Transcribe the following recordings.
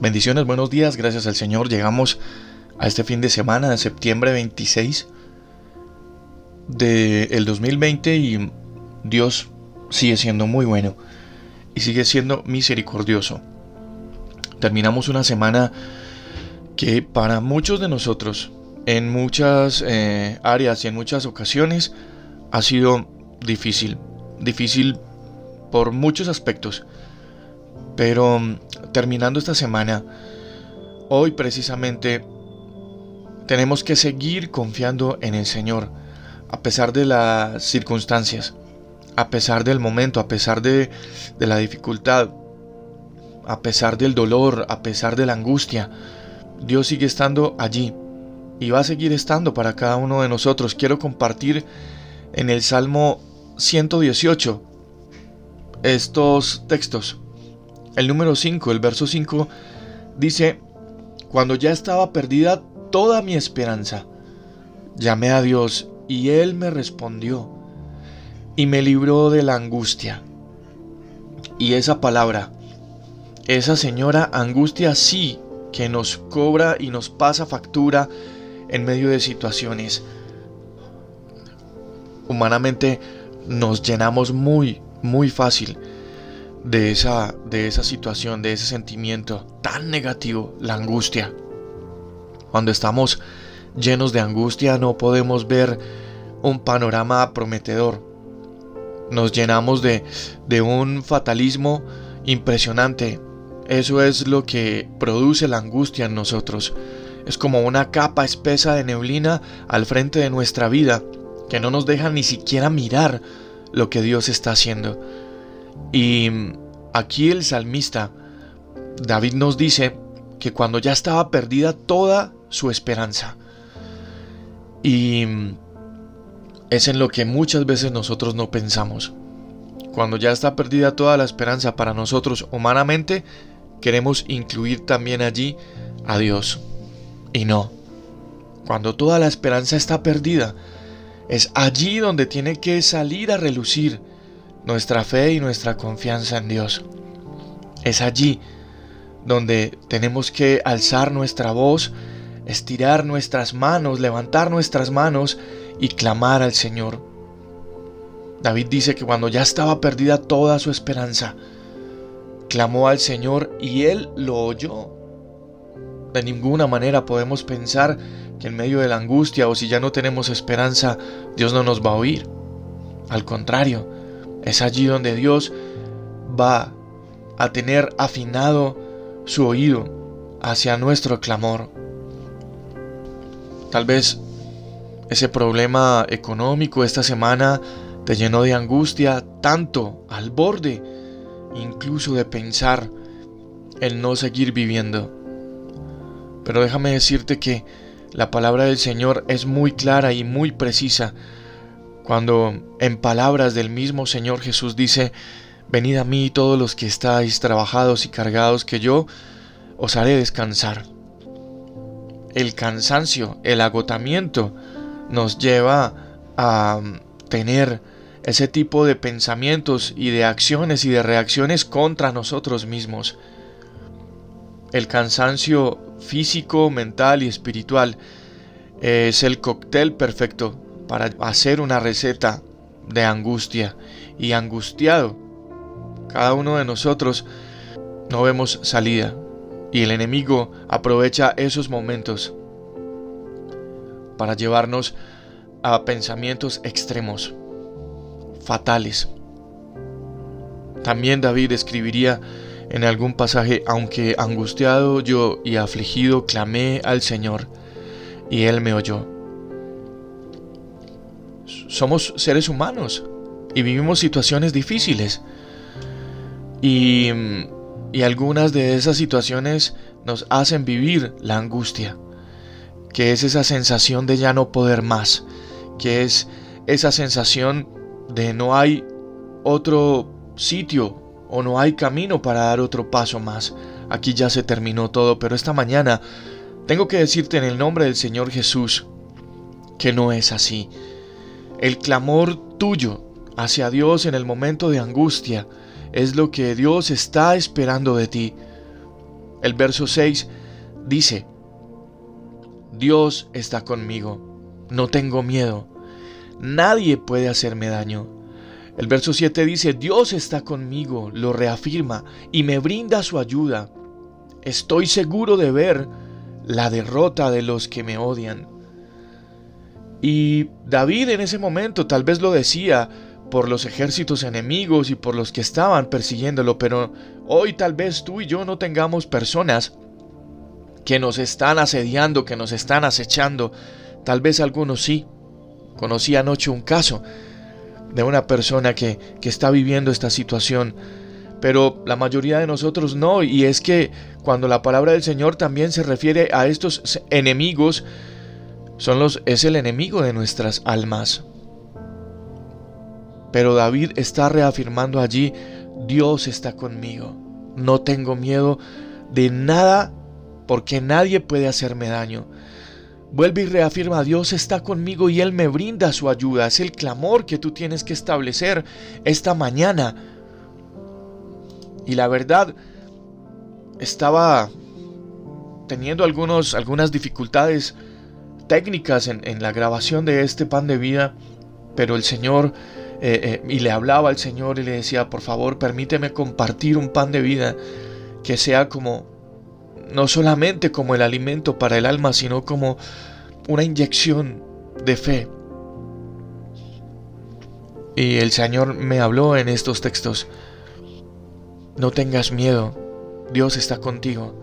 Bendiciones, buenos días, gracias al Señor. Llegamos a este fin de semana de septiembre 26 del 2020 y Dios sigue siendo muy bueno y sigue siendo misericordioso. Terminamos una semana que para muchos de nosotros, en muchas eh, áreas y en muchas ocasiones, ha sido difícil. Difícil por muchos aspectos. Pero terminando esta semana, hoy precisamente tenemos que seguir confiando en el Señor, a pesar de las circunstancias, a pesar del momento, a pesar de, la dificultad, a pesar del dolor, a pesar de la angustia. Dios sigue estando allí y va a seguir estando para cada uno de nosotros. Quiero compartir en el Salmo 118 estos textos. El número 5, el verso 5, dice, cuando ya estaba perdida toda mi esperanza, llamé a Dios y Él me respondió y me libró de la angustia. Y esa palabra, esa señora angustia sí que nos cobra y nos pasa factura en medio de situaciones. Humanamente nos llenamos muy, muy fácil de esa, de esa situación, de ese sentimiento tan negativo, la angustia. Cuando estamos llenos de angustia no podemos ver un panorama prometedor. Nos llenamos de, de un fatalismo impresionante. Eso es lo que produce la angustia en nosotros. Es como una capa espesa de neblina al frente de nuestra vida que no nos deja ni siquiera mirar lo que Dios está haciendo. Y aquí el salmista, David nos dice que cuando ya estaba perdida toda su esperanza, y es en lo que muchas veces nosotros no pensamos. Cuando ya está perdida toda la esperanza para nosotros humanamente, queremos incluir también allí a Dios. Y no. Cuando toda la esperanza está perdida, es allí donde tiene que salir a relucir nuestra fe y nuestra confianza en Dios. Es allí donde tenemos que alzar nuestra voz, estirar nuestras manos, levantar nuestras manos y clamar al Señor. David dice que cuando ya estaba perdida toda su esperanza, clamó al Señor y Él lo oyó. De ninguna manera podemos pensar que en medio de la angustia o si ya no tenemos esperanza, Dios no nos va a oír. Al contrario, es allí donde Dios va a tener afinado su oído hacia nuestro clamor. Tal vez ese problema económico esta semana te llenó de angustia tanto al borde incluso de pensar en no seguir viviendo. Pero déjame decirte que la palabra del Señor es muy clara y muy precisa cuando en palabras del mismo Señor Jesús dice, Venid a mí todos los que estáis trabajados y cargados, que yo os haré descansar. El cansancio, el agotamiento nos lleva a tener ese tipo de pensamientos y de acciones y de reacciones contra nosotros mismos. El cansancio físico, mental y espiritual es el cóctel perfecto para hacer una receta de angustia y angustiado. Cada uno de nosotros no vemos salida y el enemigo aprovecha esos momentos para llevarnos a pensamientos extremos, fatales. También David escribiría en algún pasaje, aunque angustiado yo y afligido clamé al Señor, y Él me oyó. Somos seres humanos y vivimos situaciones difíciles. Y, y algunas de esas situaciones nos hacen vivir la angustia, que es esa sensación de ya no poder más, que es esa sensación de no hay otro sitio o no hay camino para dar otro paso más. Aquí ya se terminó todo, pero esta mañana tengo que decirte en el nombre del Señor Jesús que no es así. El clamor tuyo hacia Dios en el momento de angustia es lo que Dios está esperando de ti. El verso 6 dice, Dios está conmigo, no tengo miedo, nadie puede hacerme daño. El verso 7 dice, Dios está conmigo, lo reafirma y me brinda su ayuda. Estoy seguro de ver la derrota de los que me odian. Y David en ese momento tal vez lo decía por los ejércitos enemigos y por los que estaban persiguiéndolo, pero hoy tal vez tú y yo no tengamos personas que nos están asediando, que nos están acechando. Tal vez algunos sí. Conocí anoche un caso de una persona que, que está viviendo esta situación, pero la mayoría de nosotros no, y es que cuando la palabra del Señor también se refiere a estos enemigos, son los, es el enemigo de nuestras almas. Pero David está reafirmando allí, Dios está conmigo, no tengo miedo de nada porque nadie puede hacerme daño. Vuelve y reafirma, Dios está conmigo y Él me brinda su ayuda. Es el clamor que tú tienes que establecer esta mañana. Y la verdad, estaba teniendo algunos, algunas dificultades técnicas en, la grabación de este pan de vida, pero el Señor, eh, eh, y le hablaba al Señor y le decía, por favor, permíteme compartir un pan de vida que sea como no solamente como el alimento para el alma, sino como una inyección de fe. Y el Señor me habló en estos textos. No tengas miedo, Dios está contigo.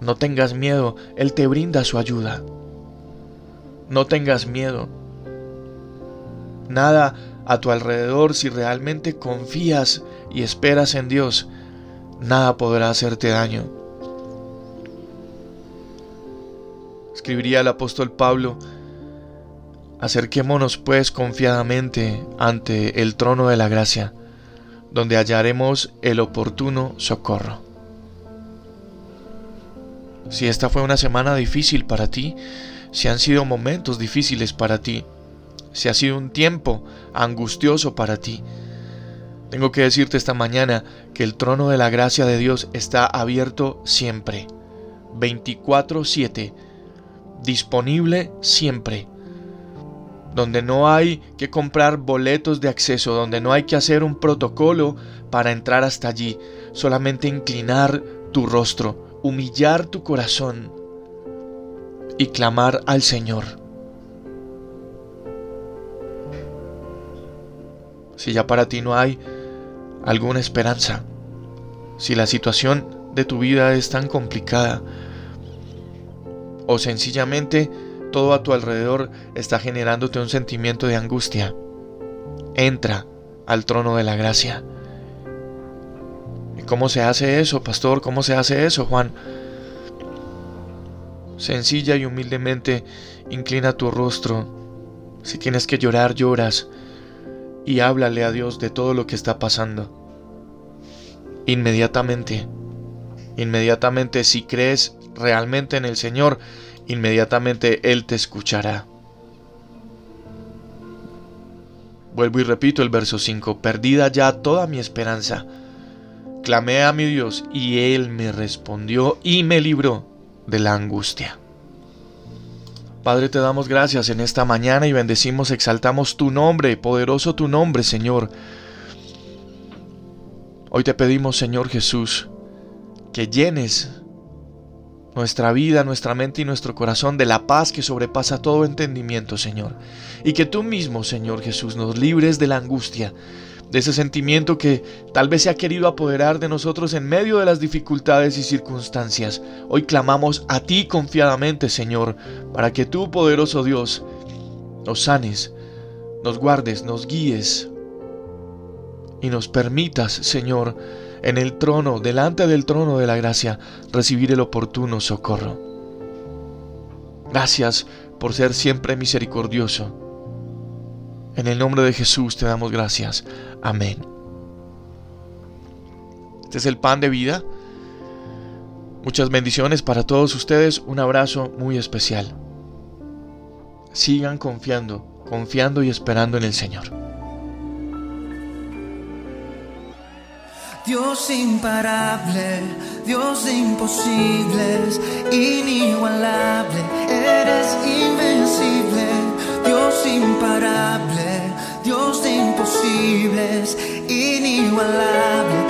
No tengas miedo, Él te brinda su ayuda. No tengas miedo. Nada a tu alrededor si realmente confías y esperas en Dios, nada podrá hacerte daño. escribiría el apóstol Pablo, acerquémonos pues confiadamente ante el trono de la gracia, donde hallaremos el oportuno socorro. Si esta fue una semana difícil para ti, si han sido momentos difíciles para ti, si ha sido un tiempo angustioso para ti, tengo que decirte esta mañana que el trono de la gracia de Dios está abierto siempre, 24/7, disponible siempre, donde no hay que comprar boletos de acceso, donde no hay que hacer un protocolo para entrar hasta allí, solamente inclinar tu rostro, humillar tu corazón y clamar al Señor. Si ya para ti no hay alguna esperanza, si la situación de tu vida es tan complicada, o sencillamente todo a tu alrededor está generándote un sentimiento de angustia. Entra al trono de la gracia. ¿Y cómo se hace eso, pastor? ¿Cómo se hace eso, Juan? Sencilla y humildemente inclina tu rostro. Si tienes que llorar, lloras. Y háblale a Dios de todo lo que está pasando. Inmediatamente. Inmediatamente si crees realmente en el Señor, inmediatamente Él te escuchará. Vuelvo y repito el verso 5, perdida ya toda mi esperanza. Clamé a mi Dios y Él me respondió y me libró de la angustia. Padre, te damos gracias en esta mañana y bendecimos, exaltamos tu nombre, poderoso tu nombre, Señor. Hoy te pedimos, Señor Jesús, que llenes nuestra vida, nuestra mente y nuestro corazón de la paz que sobrepasa todo entendimiento, Señor. Y que tú mismo, Señor Jesús, nos libres de la angustia, de ese sentimiento que tal vez se ha querido apoderar de nosotros en medio de las dificultades y circunstancias. Hoy clamamos a ti confiadamente, Señor, para que tú, poderoso Dios, nos sanes, nos guardes, nos guíes y nos permitas, Señor, en el trono, delante del trono de la gracia, recibir el oportuno socorro. Gracias por ser siempre misericordioso. En el nombre de Jesús te damos gracias. Amén. Este es el pan de vida. Muchas bendiciones para todos ustedes. Un abrazo muy especial. Sigan confiando, confiando y esperando en el Señor. Dios imparable, Dios de imposibles, inigualable, eres invencible, Dios imparable, Dios de imposibles, inigualable